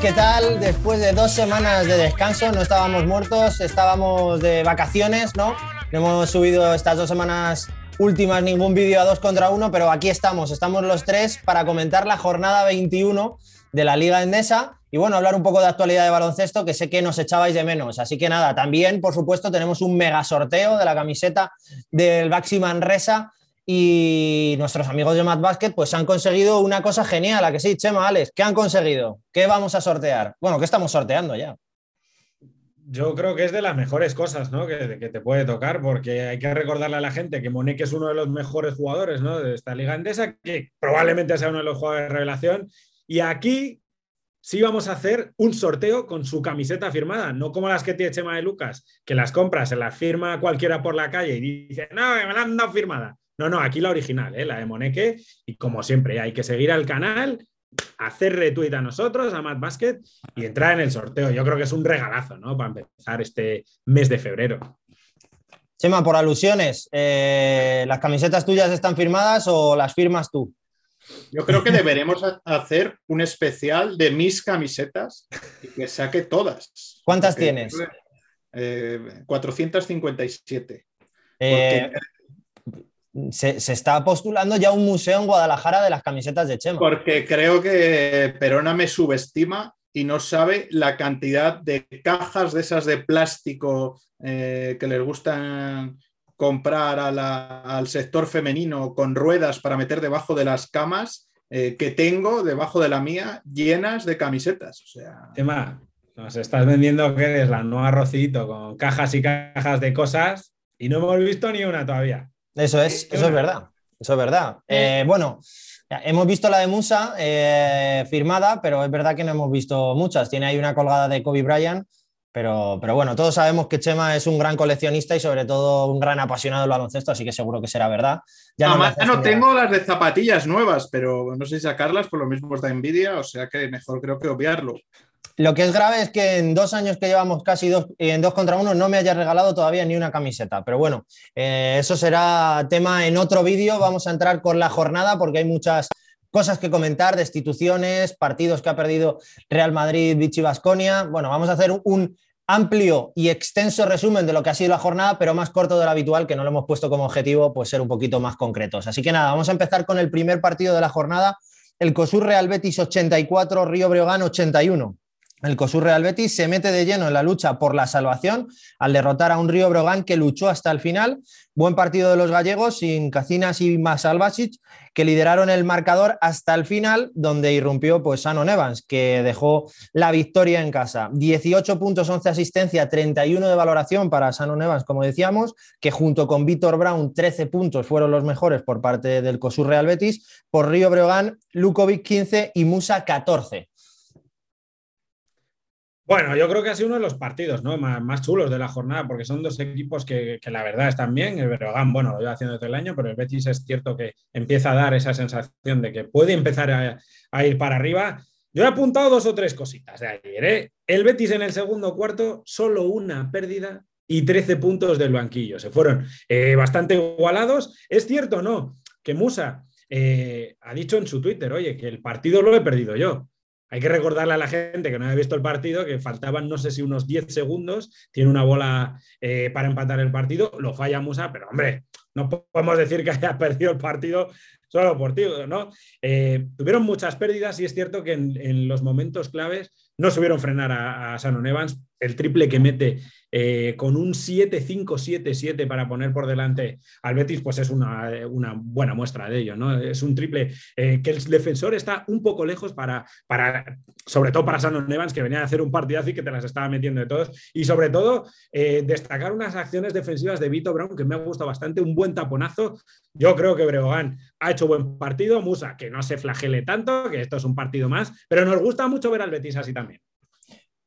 ¿qué tal? Después de dos semanas de descanso, no estábamos muertos, estábamos de vacaciones, ¿no? No hemos subido estas dos semanas últimas ningún vídeo a dos contra uno, pero aquí estamos, estamos los tres para comentar la jornada 21 de la Liga Endesa y bueno, hablar un poco de actualidad de baloncesto que sé que nos echabais de menos. Así que nada, también por supuesto tenemos un mega sorteo de la camiseta del Baxi Manresa y nuestros amigos de Mad Basket pues han conseguido una cosa genial, ¿a que sí? Chema, Alex, ¿qué han conseguido? ¿Qué vamos a sortear? Bueno, ¿qué estamos sorteando ya? Yo creo que es de las mejores cosas ¿no? que, te puede tocar, porque hay que recordarle a la gente que Moneque es uno de los mejores jugadores ¿no? de esta liga endesa, que probablemente sea uno de los jugadores de revelación. Y aquí sí vamos a hacer un sorteo con su camiseta firmada, no como las que tiene Chema de Lucas, que las compras, se las firma cualquiera por la calle y dice, no, me la han dado firmada. No, no, aquí la original, ¿eh? la de Moneque. Y como siempre, hay que seguir al canal, hacer retweet a nosotros, a Mad Basket, y entrar en el sorteo. Yo creo que es un regalazo, ¿no? Para empezar este mes de febrero. Chema, por alusiones, eh, ¿las camisetas tuyas están firmadas o las firmas tú? Yo creo que deberemos hacer un especial de mis camisetas y que saque todas. ¿Cuántas tienes? Eh, 457. Eh, se, se, está postulando ya un museo en Guadalajara de las camisetas de Chema. Porque creo que Perona me subestima y no sabe la cantidad de cajas de esas de plástico eh, que les gustan comprar a la, al sector femenino con ruedas para meter debajo de las camas eh, que tengo debajo de la mía llenas de camisetas. O sea... Chema, nos estás vendiendo que eres la nueva Rocito con cajas y cajas de cosas y no hemos visto ni una todavía. Eso es, eso es verdad. Eso es verdad. Eh, bueno, hemos visto la de Musa eh, firmada, pero es verdad que no hemos visto muchas. Tiene ahí una colgada de Kobe Bryant, pero, pero bueno, todos sabemos que Chema es un gran coleccionista y sobre todo un gran apasionado del baloncesto, así que seguro que será verdad. Ya no, no, no tengo las de zapatillas nuevas, pero no sé si sacarlas, por lo mismo os da envidia, o sea que mejor creo que obviarlo. Lo que es grave es que en dos años que llevamos casi dos, en dos contra uno no me haya regalado todavía ni una camiseta. Pero bueno, eh, eso será tema en otro vídeo. Vamos a entrar con la jornada porque hay muchas cosas que comentar, destituciones, partidos que ha perdido Real Madrid, Vichy Basconia. Bueno, vamos a hacer un amplio y extenso resumen de lo que ha sido la jornada, pero más corto de lo habitual, que no lo hemos puesto como objetivo, pues ser un poquito más concretos. Así que nada, vamos a empezar con el primer partido de la jornada, el COSUR Real Betis 84, Río Breogán 81. El COSUR Real Betis se mete de lleno en la lucha por la salvación al derrotar a un Río Brogan que luchó hasta el final. Buen partido de los gallegos sin Cacinas y Masalvasic que lideraron el marcador hasta el final, donde irrumpió pues Shannon Evans, que dejó la victoria en casa. 18 puntos, 11 asistencia, 31 de valoración para Shannon Evans, como decíamos, que junto con Víctor Brown, 13 puntos fueron los mejores por parte del COSUR Real Betis. Por Río Breogán, Lukovic 15 y Musa 14. Bueno, yo creo que ha sido uno de los partidos ¿no? más, chulos de la jornada, porque son dos equipos que, que, la verdad están bien. El Breogán, bueno, lo lleva haciendo todo el año, pero el Betis es cierto que empieza a dar esa sensación de que puede empezar a, a ir para arriba. Yo he apuntado dos o tres cositas de ayer. ¿eh? El Betis en el segundo cuarto, solo una pérdida y 13 puntos del banquillo. Se fueron eh, bastante igualados. Es cierto, ¿no? Que Musa eh, ha dicho en su Twitter, oye, que el partido lo he perdido yo. Hay que recordarle a la gente que no había visto el partido que faltaban, no sé si unos 10 segundos, tiene una bola eh, para empatar el partido, lo falla Musa, pero hombre, no podemos decir que haya perdido el partido solo por ti, ¿no? Eh, tuvieron muchas pérdidas y es cierto que en, los momentos claves no subieron frenar a, a Shannon Evans, el triple que mete eh, con un 7-5-7-7 para poner por delante al Betis, pues es una, una buena muestra de ello, ¿no? Es un triple eh, que el defensor está un poco lejos para, para sobre todo para Shannon Evans, que venía a hacer un partidazo y que te las estaba metiendo de todos, y sobre todo destacar unas acciones defensivas de Vito Brown que me ha gustado bastante, un buen taponazo. Yo creo que Breogán ha hecho buen partido, Musa, que no se flagele tanto, que esto es un partido más, pero nos gusta mucho ver al Betis así también.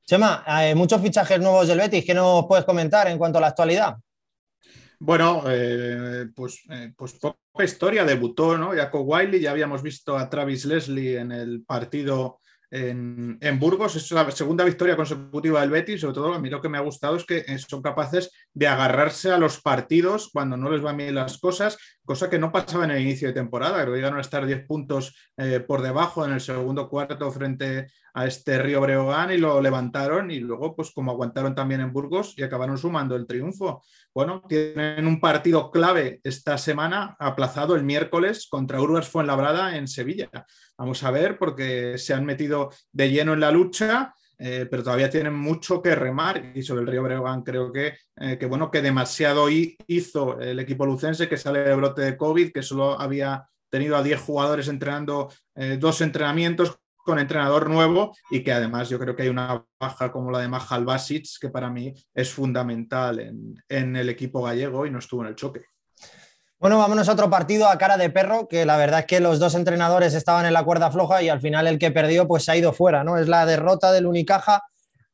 Chema, hay muchos fichajes nuevos del Betis. ¿Qué nos puedes comentar en cuanto a la actualidad? Bueno, eh, pues, eh, pues, poca historia. Debutó, ¿no? Jacob Wiley, ya habíamos visto a Travis Leslie en el partido en, en, Burgos. Es la segunda victoria consecutiva del Betis. Sobre todo, a mí lo que me ha gustado es que son capaces de agarrarse a los partidos cuando no les van bien las cosas. Cosa que no pasaba en el inicio de temporada, creo que llegaron a estar 10 puntos eh, por debajo en el segundo cuarto frente a este Río Breogán y lo levantaron y luego pues como aguantaron también en Burgos y acabaron sumando el triunfo. Bueno, tienen un partido clave esta semana aplazado el miércoles contra Urbas Fuenlabrada en Sevilla. Vamos a ver porque se han metido de lleno en la lucha eh, pero todavía tienen mucho que remar y sobre el Río Breogán creo que, eh, que, bueno, que demasiado hizo el equipo lucense que sale de brote de COVID, que solo había tenido a 10 jugadores entrenando eh, dos entrenamientos con entrenador nuevo y que además yo creo que hay una baja como la de Mahal Basic que para mí es fundamental en, en el equipo gallego y no estuvo en el choque. Bueno, vámonos a otro partido a cara de perro, que la verdad es que los dos entrenadores estaban en la cuerda floja y al final el que perdió pues se ha ido fuera, ¿no? Es la derrota del Unicaja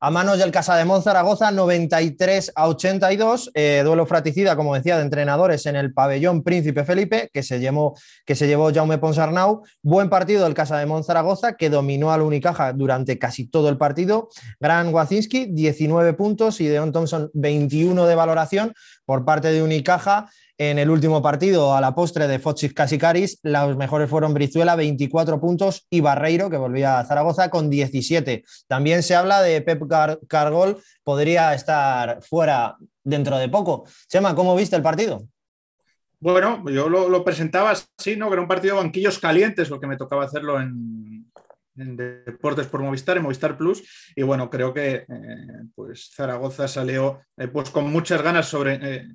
a manos del Casa de Monzaragoza, 93 a 82, eh, duelo fraticida, como decía, de entrenadores en el pabellón Príncipe Felipe, que se llevó, que se llevó Jaume Ponsarnau. Buen partido del Casa de Monzaragoza, que dominó al Unicaja durante casi todo el partido. Gran Wacinski, 19 puntos y Deon Thompson, 21 de valoración por parte de Unicaja. En el último partido, a la postre de Fochis Casicaris, los mejores fueron Brizuela, 24 puntos, y Barreiro, que volvía a Zaragoza, con 17. También se habla de Pep Cargol, podría estar fuera dentro de poco. Chema, ¿cómo viste el partido? Bueno, yo lo, lo presentaba así, ¿no? Que era un partido de banquillos calientes, lo que me tocaba hacerlo en, Deportes por Movistar, en Movistar Plus. Y bueno, creo que eh, pues Zaragoza salió eh, pues con muchas ganas, sobre, eh,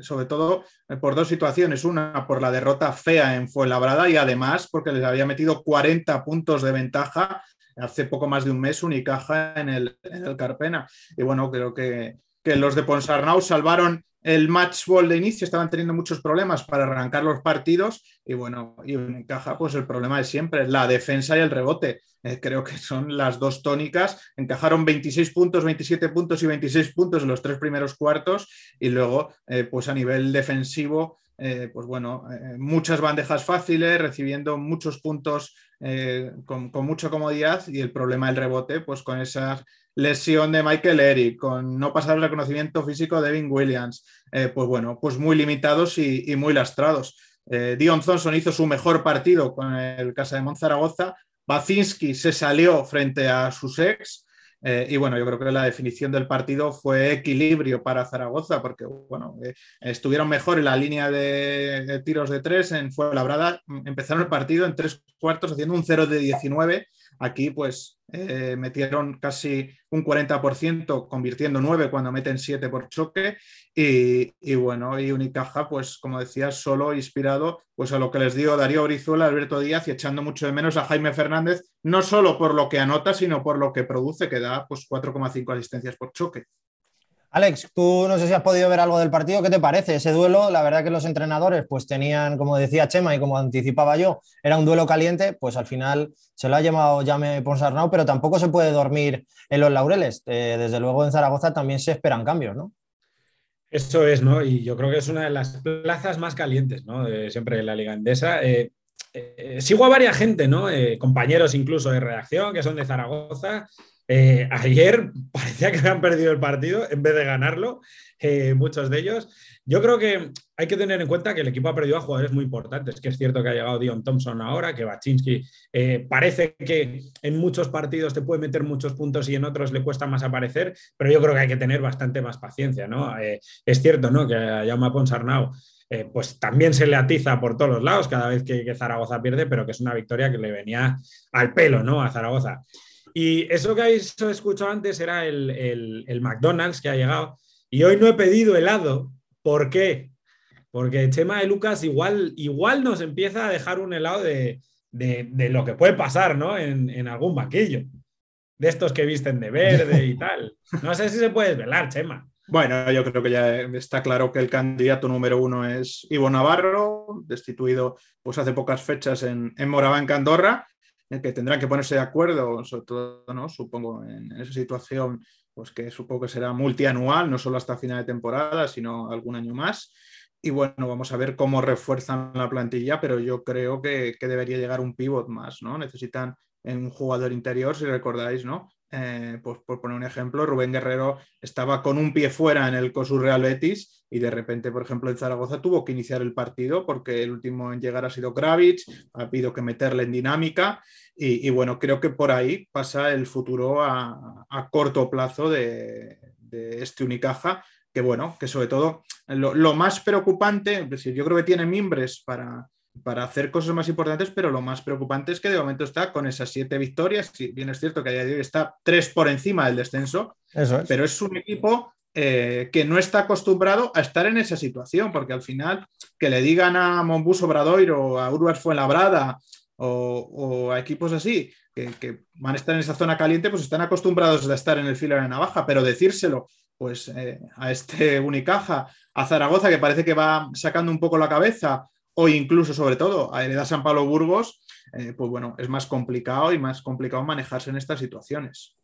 sobre todo por dos situaciones. Una, por la derrota fea en Fuenlabrada y además porque les había metido 40 puntos de ventaja hace poco más de un mes Unicaja en el, en el Carpena. Y bueno, creo que, que los de Ponsarnau salvaron el match ball de inicio estaban teniendo muchos problemas para arrancar los partidos y bueno, y encaja pues el problema de siempre, la defensa y el rebote. Eh, creo que son las dos tónicas. Encajaron 26 puntos, 27 puntos y 26 puntos en los tres primeros cuartos y luego eh, pues a nivel defensivo eh, pues bueno, muchas bandejas fáciles, recibiendo muchos puntos con, con, mucha comodidad y el problema del rebote, pues con esas lesión de Michael Eric, con no pasar el reconocimiento físico de Devin Williams, eh, pues bueno, pues muy limitados y, muy lastrados. Eh, Dion Thompson hizo su mejor partido con el Casa de Monzaragoza, Bacinski se salió frente a sus ex, eh, y bueno, yo creo que la definición del partido fue equilibrio para Zaragoza, porque bueno, estuvieron mejor en la línea de, tiros de tres en Fuenlabrada, empezaron el partido en tres cuartos haciendo un 0 de 19 Aquí pues eh, metieron casi un 40%, convirtiendo 9 cuando meten 7 por choque. Y, bueno, y Unicaja, pues como decía, solo inspirado pues a lo que les dio Darío Brizuela, Alberto Díaz y echando mucho de menos a Jaime Fernández, no solo por lo que anota, sino por lo que produce, que da pues 4,5 asistencias por choque. Alex, tú no sé si has podido ver algo del partido, ¿qué te parece ese duelo? La verdad que los entrenadores pues tenían, como decía Chema y como anticipaba yo, era un duelo caliente, pues al final se lo ha llamado Jame Ponsarnau, pero tampoco se puede dormir en los laureles. Eh, desde luego en Zaragoza también se esperan cambios, ¿no? Eso es, ¿no? Y yo creo que es una de las plazas más calientes, ¿no? siempre en la Liga Endesa. Eh, eh, sigo a varias gente, ¿no? compañeros incluso de redacción que son de Zaragoza eh, ayer parecía que habían perdido el partido en vez de ganarlo, eh, muchos de ellos. Yo creo que hay que tener en cuenta que el equipo ha perdido a jugadores muy importantes, que es cierto que ha llegado Dion Thompson ahora, que Baczynski eh, parece que en muchos partidos te puede meter muchos puntos y en otros le cuesta más aparecer, pero yo creo que hay que tener bastante más paciencia, ¿no? es cierto, ¿no? Que a Jaume pues también se le atiza por todos los lados cada vez que, que, Zaragoza pierde, pero que es una victoria que le venía al pelo, ¿no? A Zaragoza. Y eso que habéis escuchado antes era el, McDonald's que ha llegado. Y hoy no he pedido helado. ¿Por qué? Porque el tema de Lucas igual, igual nos empieza a dejar un helado de, lo que puede pasar, ¿no? En, algún vaquillo. De estos que visten de verde y tal. No sé si se puede desvelar, Chema. Bueno, yo creo que ya está claro que el candidato número uno es Ivo Navarro, destituido pues hace pocas fechas en, en Moraván, Andorra, que tendrán que ponerse de acuerdo, sobre todo, ¿no? supongo, en, esa situación, pues que supongo que será multianual, no solo hasta final de temporada, sino algún año más. Y bueno, vamos a ver cómo refuerzan la plantilla, pero yo creo que, debería llegar un pivot más, ¿no? Necesitan un jugador interior, si recordáis, ¿no? Eh, pues por poner un ejemplo, Rubén Guerrero estaba con un pie fuera en el COSUR Real Betis y de repente, por ejemplo, en Zaragoza tuvo que iniciar el partido porque el último en llegar ha sido Kravitz, ha habido que meterle en dinámica y, bueno, creo que por ahí pasa el futuro a, corto plazo de, este Unicaja que bueno, que sobre todo lo, lo más preocupante, es decir, yo creo que tiene mimbres para, para hacer cosas más importantes, pero lo más preocupante es que de momento está con esas siete victorias. Si bien es cierto que a día de hoy está tres por encima del descenso, pero es un equipo eh, que no está acostumbrado a estar en esa situación, porque al final que le digan a Monbus Obradoiro o a Uruguay Fuenlabrada o, o a equipos así que, van a estar en esa zona caliente, pues están acostumbrados a estar en el filo de la navaja, pero decírselo pues eh, a este Unicaja, a Zaragoza, que parece que va sacando un poco la cabeza, o incluso, sobre todo, a Hereda San Pablo Burgos, eh, pues bueno, es más complicado y más complicado manejarse en estas situaciones.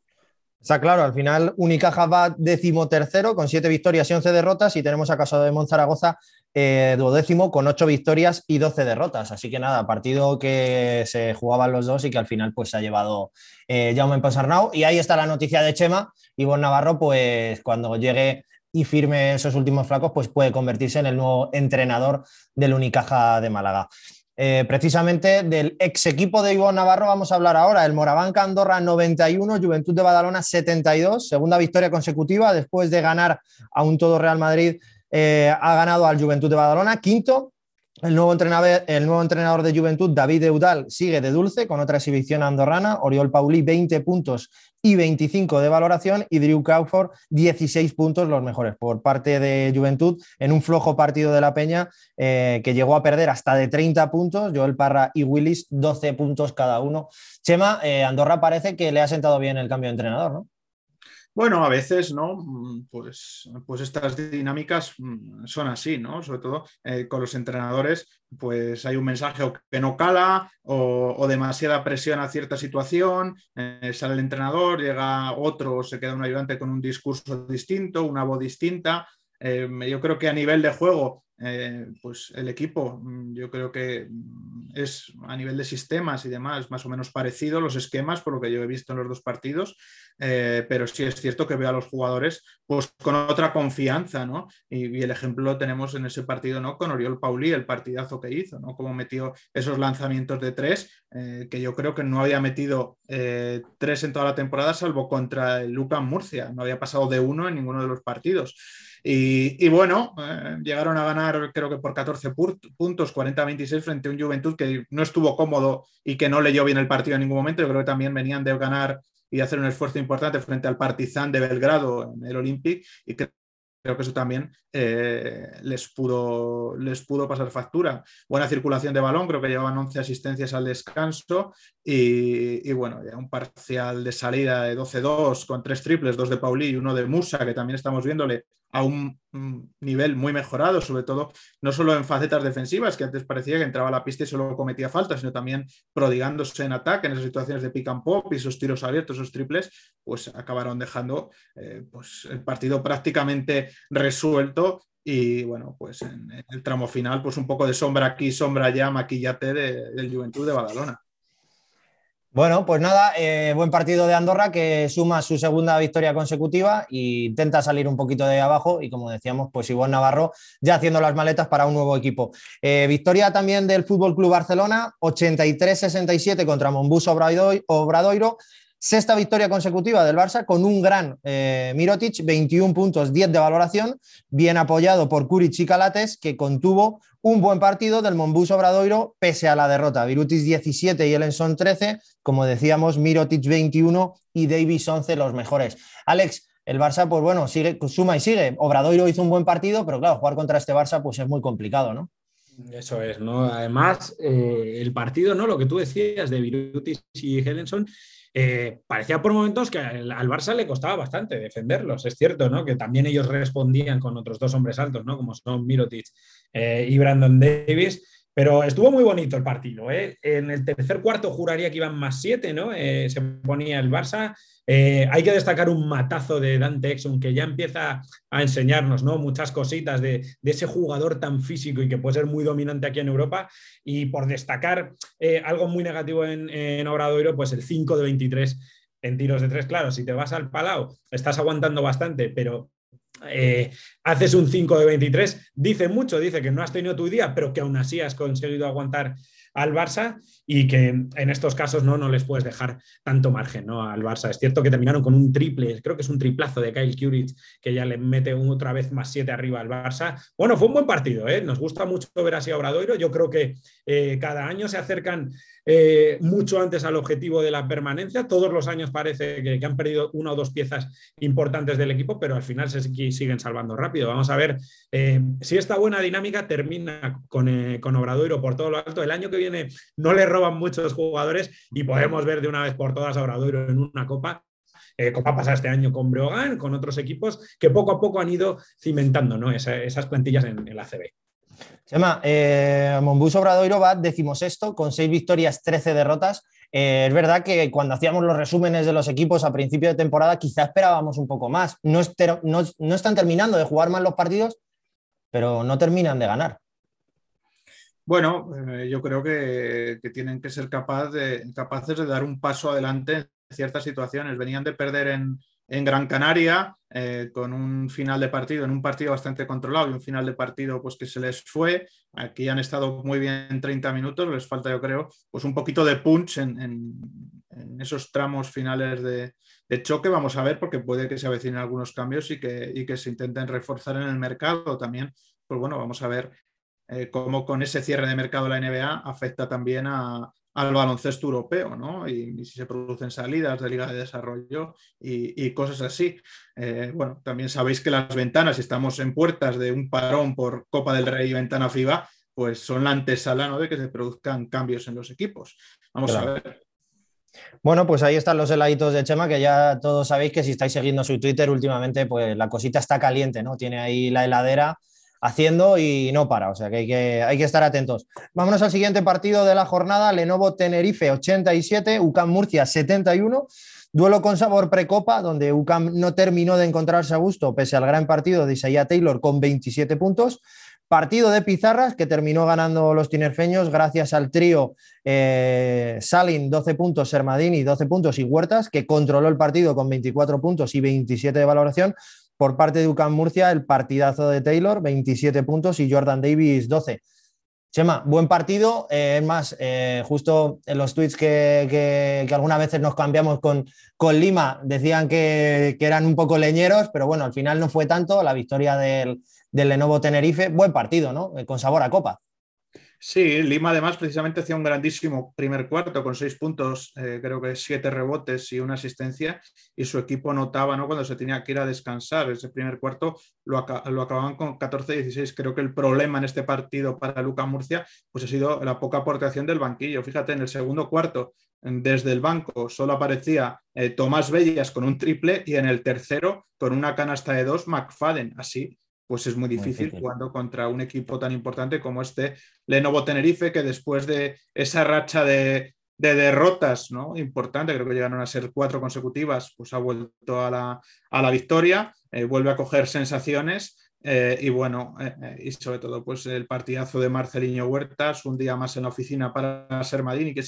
Está claro, al final Unicaja va decimotercero con siete victorias y once derrotas y tenemos a Caso de Monzaragoza eh, duodécimo con ocho victorias y doce derrotas. Así que nada, partido que se jugaban los dos y que al final pues se ha llevado eh, Jaume Ponsarnau. Y ahí está la noticia de Chema. Bon Navarro, pues cuando llegue y firme esos últimos flacos, pues puede convertirse en el nuevo entrenador del Unicaja de Málaga. Eh, precisamente del ex equipo de Ivonne Navarro vamos a hablar ahora, el Morabanca Andorra 91, Juventud de Badalona 72, segunda victoria consecutiva después de ganar a un todo Real Madrid, eh, ha ganado al Juventud de Badalona, quinto, el nuevo, entrenador, el nuevo entrenador de Juventud, David Eudal, sigue de dulce con otra exhibición andorrana. Oriol Pauli, 20 puntos y 25 de valoración. Y Drew Crawford, 16 puntos, los mejores por parte de Juventud en un flojo partido de la Peña eh, que llegó a perder hasta de 30 puntos. Joel Parra y Willis, 12 puntos cada uno. Chema, eh, Andorra parece que le ha sentado bien el cambio de entrenador, ¿no? Bueno, a veces, ¿no? Mm, pues, pues estas dinámicas mm, son así, ¿no? Sobre todo eh, con los entrenadores, pues hay un mensaje que no cala o, demasiada presión a cierta situación, eh, sale el entrenador, llega otro, se queda un ayudante con un discurso distinto, una voz distinta. Eh, yo creo que a nivel de juego, pues el equipo, mm, yo creo que es a nivel de sistemas y demás, más o menos parecido los esquemas, por lo que yo he visto en los dos partidos. Eh, pero sí es cierto que veo a los jugadores pues, con otra confianza, ¿no? Y, el ejemplo lo tenemos en ese partido, ¿no? Con Oriol Pauli, el partidazo que hizo, ¿no? Como metió esos lanzamientos de tres, eh, que yo creo que no había metido eh, tres en toda la temporada, salvo contra el Lucan Murcia, no había pasado de uno en ninguno de los partidos. Y, bueno, llegaron a ganar creo que por 14 puntos, 40-26 frente a un Juventud que no estuvo cómodo y que no leyó bien el partido en ningún momento. Yo creo que también venían de ganar y hacer un esfuerzo importante frente al Partizan de Belgrado en el Olympic y creo que eso también eh, les, pudo, les pudo pasar factura. Buena circulación de balón, creo que llevaban 11 asistencias al descanso y, bueno, ya un parcial de salida de 12-2 con tres triples, dos de Pauli y uno de Musa, que también estamos viéndole a un nivel muy mejorado, sobre todo no solo en facetas defensivas, que antes parecía que entraba a la pista y solo cometía faltas, sino también prodigándose en ataque, en esas situaciones de pick and pop y esos tiros abiertos, esos triples, pues acabaron dejando eh, pues, el partido prácticamente resuelto y bueno, pues en, el tramo final, pues un poco de sombra aquí, sombra allá, maquillate del Juventud de Badalona. Bueno, pues nada, eh, buen partido de Andorra que suma su segunda victoria consecutiva e intenta salir un poquito de abajo y como decíamos, pues Ivonne Navarro ya haciendo las maletas para un nuevo equipo. Eh, victoria también del Fútbol Club Barcelona, 83-67 contra Monbus Obradoiro. Sexta victoria consecutiva del Barça con un gran eh, Mirotic, 21 puntos, 10 de valoración, bien apoyado por Kuric y Calates, que contuvo un buen partido del Monbus Obradoiro pese a la derrota. Virutis 17 y Elenson 13, como decíamos, Mirotic 21 y Davis 11 los mejores. Alex, el Barça, pues bueno, sigue, suma y sigue. Obradoiro hizo un buen partido, pero claro, jugar contra este Barça pues es muy complicado, ¿no? Eso es, ¿no? Además, eh, el partido, ¿no? Lo que tú decías de Virutis y Helenson, eh, parecía por momentos que al, Barça le costaba bastante defenderlos. Es cierto, ¿no? Que también ellos respondían con otros dos hombres altos, ¿no? Como son Mirotic eh, y Brandon Davis. Pero estuvo muy bonito el partido. ¿eh? En el tercer cuarto juraría que iban más siete, ¿no? se ponía el Barça. hay que destacar un matazo de Dante Exum que ya empieza a enseñarnos ¿no? muchas cositas de, ese jugador tan físico y que puede ser muy dominante aquí en Europa. Y por destacar algo muy negativo en, en Obradoiro, pues el 5 de 23 en tiros de tres. Claro, si te vas al Palau, estás aguantando bastante, pero eh, haces un 5 de 23, dice mucho, dice que no has tenido tu día, pero que aún así has conseguido aguantar al Barça y que en estos casos no, no les puedes dejar tanto margen ¿no? al Barça. Es cierto que terminaron con un triple, creo que es un triplazo de Kyle Kuric que ya le mete otra vez más siete arriba al Barça. Bueno, fue un buen partido, ¿eh? nos gusta mucho ver así a Obradoiro. Yo creo que eh, cada año se acercan eh, mucho antes al objetivo de la permanencia. Todos los años parece que, han perdido una o dos piezas importantes del equipo, pero al final se siguen salvando rápido. Vamos a ver si esta buena dinámica termina con, con Obradoiro por todo lo alto. El año que viene no le roban muchos jugadores y podemos ver de una vez por todas a Obradoiro en una copa eh, como ha pasado este año con Breogán, con otros equipos que poco a poco han ido cimentando ¿no? esas plantillas en, el ACB. Chema, eh, Monbus Obradoiro va decimos esto, con seis victorias, 13 derrotas. Eh, es verdad que cuando hacíamos los resúmenes de los equipos a principio de temporada, quizá esperábamos un poco más. No, están terminando de jugar mal los partidos, pero no terminan de ganar. Bueno, eh, yo creo que, tienen que ser capaces de dar un paso adelante en ciertas situaciones. Venían de perder en, Gran Canaria eh, con un final de partido, en un partido bastante controlado y un final de partido pues que se les fue. Aquí han estado muy bien 30 minutos, les falta yo creo pues un poquito de punch en, esos tramos finales de, choque. Vamos a ver porque puede que se avecinen algunos cambios y que se intenten reforzar en el mercado también. Pues bueno, vamos a ver eh, cómo con ese cierre de mercado de la NBA afecta también al baloncesto europeo, ¿no? Y, si se producen salidas de Liga de Desarrollo y, cosas así. Eh, bueno, también sabéis que las ventanas, si estamos en puertas de un parón por Copa del Rey y ventana FIBA, pues son la antesala ¿no? de que se produzcan cambios en los equipos. Vamos a ver. Bueno, pues ahí están los heladitos de Chema, que ya todos sabéis que si estáis siguiendo su Twitter últimamente, pues la cosita está caliente, ¿no? Tiene ahí la heladera haciendo y no para, o sea que hay que, estar atentos. Vámonos al siguiente partido de la jornada, Lenovo Tenerife 87, UCAM Murcia 71. Duelo con sabor precopa, donde UCAM no terminó de encontrarse a gusto, pese al gran partido de Isaiah Taylor con 27 puntos. Partido de pizarras que terminó ganando los tinerfeños gracias al trío eh, Salin 12 puntos, Sermadini 12 puntos y Huertas, que controló el partido con 24 puntos y 27 de valoración, por parte de UCAM Murcia, el partidazo de Taylor, 27 puntos y Jordan Davis, 12. Chema, buen partido. Eh, es más, eh, justo en los tweets que, algunas veces nos cambiamos con, con Lima, decían que, eran un poco leñeros, pero bueno, al final no fue tanto. La victoria del, del Lenovo Tenerife, buen partido, ¿no? Eh, con sabor a copa. Sí, Lima además precisamente hacía un grandísimo primer cuarto con seis puntos, eh, creo que siete rebotes y una asistencia, y su equipo notaba ¿no? cuando se tenía que ir a descansar. Ese primer cuarto lo, acababan con 14-16. Creo que el problema en este partido para Luca Murcia pues ha sido la poca aportación del banquillo. Fíjate, en el segundo cuarto, desde el banco, solo aparecía eh, Tomás Bellas con un triple y en el tercero con una canasta de dos, McFadden. Así pues es muy difícil, cuando contra un equipo tan importante como este Lenovo Tenerife, que después de esa racha de, derrotas ¿no? importante, creo que llegaron a ser cuatro consecutivas, pues ha vuelto a la, victoria, eh, vuelve a coger sensaciones. Eh, y bueno, eh, y sobre todo, pues el partidazo de Marceliño Huertas, un día más en la oficina para Sermadini, que,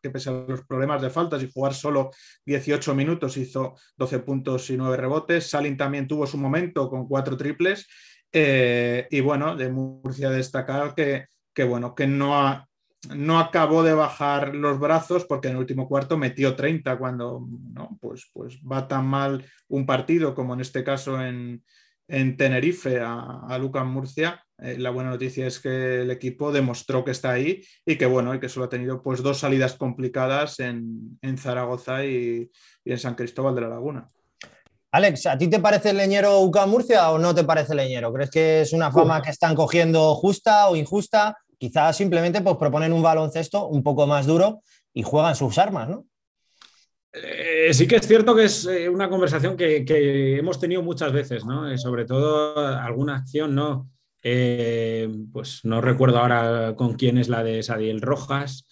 que pese a los problemas de faltas y jugar solo 18 minutos, hizo 12 puntos y 9 rebotes. Salin también tuvo su momento con cuatro triples. Eh, y bueno, de Murcia destacar que, que bueno, que no, no acabó de bajar los brazos porque en el último cuarto metió 30 cuando ¿no? pues, pues va tan mal un partido como en este caso en, en Tenerife a, a Lucas Murcia, eh, la buena noticia es que el equipo demostró que está ahí y que bueno, y que solo ha tenido pues dos salidas complicadas en, Zaragoza y, en San Cristóbal de la Laguna. Alex, ¿a ti te parece leñero UCA Murcia o no te parece leñero? ¿Crees que es una fama que están cogiendo justa o injusta? Quizás simplemente pues, proponen un baloncesto un poco más duro y juegan sus armas, ¿no? Eh, sí que es cierto que es eh, una conversación que, hemos tenido muchas veces, ¿no? Eh, sobre todo alguna acción, ¿no? pues no recuerdo ahora con quién es la de Sadiel Rojas,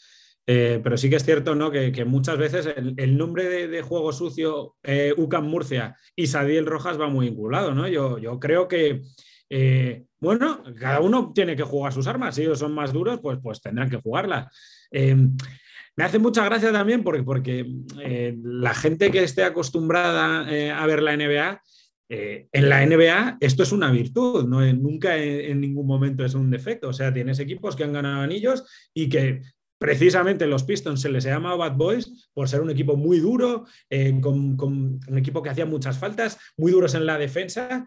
pero sí que es cierto, ¿no? Que, muchas veces el, nombre de, juego sucio UCAM Murcia y Sadiel Rojas va muy vinculado, ¿no? Yo, yo creo que, bueno, cada uno tiene que jugar sus armas, si ellos son más duros, pues, pues tendrán que jugarlas. Me hace mucha gracia también porque, porque eh, la gente que esté acostumbrada eh, a ver la NBA, eh, en la NBA esto es una virtud, ¿no? nunca en, ningún momento es un defecto. O sea, tienes equipos que han ganado anillos y que precisamente los Pistons se les llama Bad Boys por ser un equipo muy duro, con, un equipo que hacía muchas faltas, muy duros en la defensa.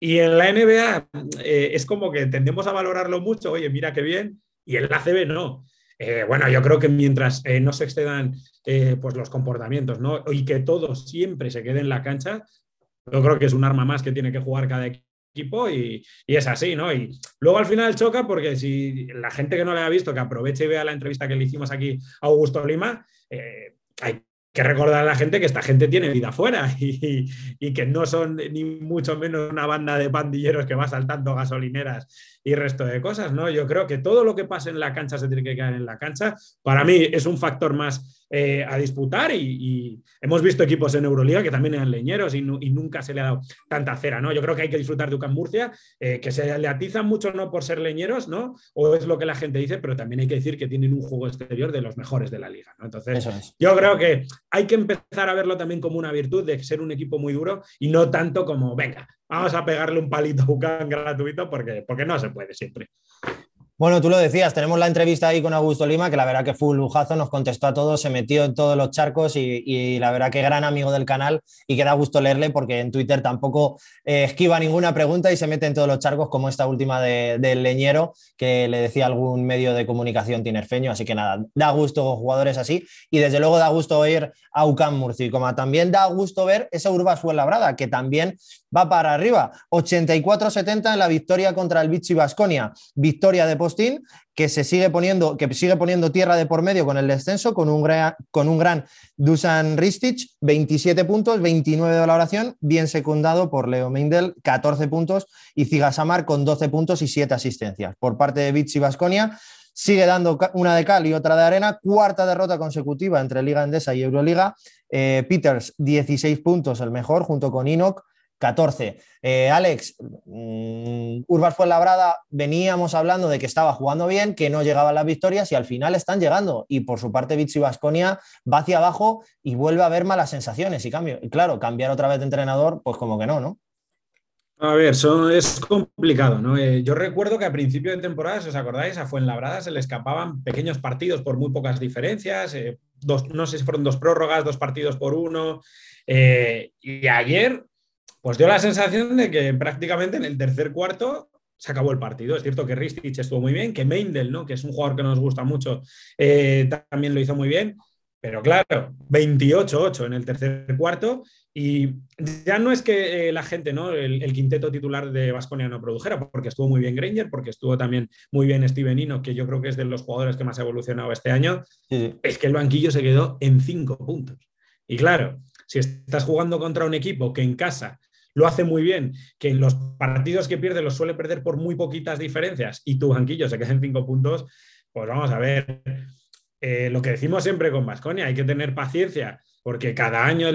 Y en la NBA es como que tendemos a valorarlo mucho, oye, mira qué bien, y en la CB no. Eh, bueno, yo creo que mientras eh, no se excedan eh, pues los comportamientos ¿no? y que todo siempre se quede en la cancha, yo creo que es un arma más que tiene que jugar cada equipo y, es así, ¿no? Y luego al final choca porque si la gente que no le ha visto, que aproveche y vea la entrevista que le hicimos aquí a Augusto Lima, hay que recordar a la gente que esta gente tiene vida fuera y, y, que no son ni mucho menos una banda de pandilleros que va saltando gasolineras y resto de cosas, ¿no? Yo creo que todo lo que pase en la cancha se tiene que quedar en la cancha. Para mí es un factor más eh, a disputar y, hemos visto equipos en Euroliga que también eran leñeros y, nunca se le ha dado tanta cera, ¿no? Yo creo que hay que disfrutar de UCAM Murcia, eh, que se le atizan mucho no por ser leñeros, ¿no? O es lo que la gente dice, pero también hay que decir que tienen un juego exterior de los mejores de la liga, ¿no? Entonces, yo creo que hay que empezar a verlo también como una virtud de ser un equipo muy duro y no tanto como, venga, vamos a pegarle un palito a UCAM gratuito porque, porque no se puede siempre. Bueno, tú lo decías, tenemos la entrevista ahí con Augusto Lima, que la verdad que fue un lujazo, nos contestó a todos, se metió en todos los charcos y, la verdad que gran amigo del canal y que da gusto leerle porque en Twitter tampoco eh, esquiva ninguna pregunta y se mete en todos los charcos como esta última del leñero que le decía algún medio de comunicación tinerfeño, así que nada, da gusto jugadores así y desde luego da gusto oír a UCAM Murci, como también da gusto ver esa Urbas Fuenlabrada, que también va para arriba, 84-70 en la victoria contra el Vichy Basconia, victoria de Postín, que se sigue poniendo, que sigue poniendo tierra de por medio con el descenso, con un, gran, con un gran Dusan Ristic, 27 puntos, 29 de valoración, bien secundado por Leo Meindel, 14 puntos, y Zigasamar con 12 puntos y 7 asistencias. Por parte de Vichy Basconia, sigue dando una de cal y otra de arena, cuarta derrota consecutiva entre Liga Endesa y Euroliga. Eh, Peters, 16 puntos, el mejor, junto con Inok, 14. Eh, Alex, mm, Urbas fue labrada, veníamos hablando de que estaba jugando bien, que no llegaban las victorias y al final están llegando. Y por su parte, Vichy Vasconia va hacia abajo y vuelve a ver malas sensaciones. Y cambio, claro, cambiar otra vez de entrenador, pues como que no, ¿no? A ver, es complicado, ¿no? Eh, yo recuerdo que a principio de temporada, si os acordáis, a Fuenlabrada se le escapaban pequeños partidos por muy pocas diferencias, eh, dos, no sé si fueron dos prórrogas, dos partidos por uno. y ayer pues dio la sensación de que prácticamente en el tercer cuarto se acabó el partido. Es cierto que Ristich estuvo muy bien, que Meindel, ¿no? que es un jugador que nos gusta mucho, eh, también lo hizo muy bien. Pero claro, 28-8 en el tercer cuarto. Y ya no es que eh, la gente, ¿no? El, quinteto titular de Vasconia no produjera, porque estuvo muy bien Granger, porque estuvo también muy bien Stevenino, que yo creo que es de los jugadores que más ha evolucionado este año. Es que el banquillo se quedó en cinco puntos. Y claro, si estás jugando contra un equipo que en casa lo hace muy bien, que en los partidos que pierde los suele perder por muy poquitas diferencias y tu banquillo se queda en cinco puntos, pues vamos a ver. Eh, lo que decimos siempre con Vasconia, hay que tener paciencia, porque cada año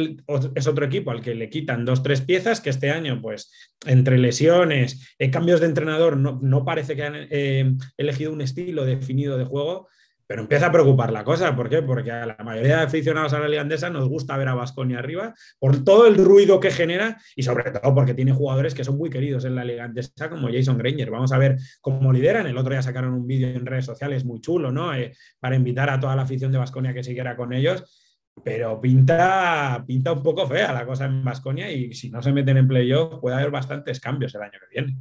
es otro equipo al que le quitan dos, tres piezas, que este año, pues, entre lesiones, eh, cambios de entrenador, no, parece que han eh, elegido un estilo definido de juego, pero empieza a preocupar la cosa. ¿Por qué? Porque a la mayoría de aficionados a la Liga Andesa nos gusta ver a Vasconia arriba por todo el ruido que genera y sobre todo porque tiene jugadores que son muy queridos en la Liga Andesa como Jason Granger. Vamos a ver cómo lideran. El otro día sacaron un vídeo en redes sociales muy chulo, ¿no? Eh, para invitar a toda la afición de Vasconia que siguiera con ellos. Pero pinta, pinta un poco fea la cosa en Vasconia y si no se meten en playoff puede haber bastantes cambios el año que viene.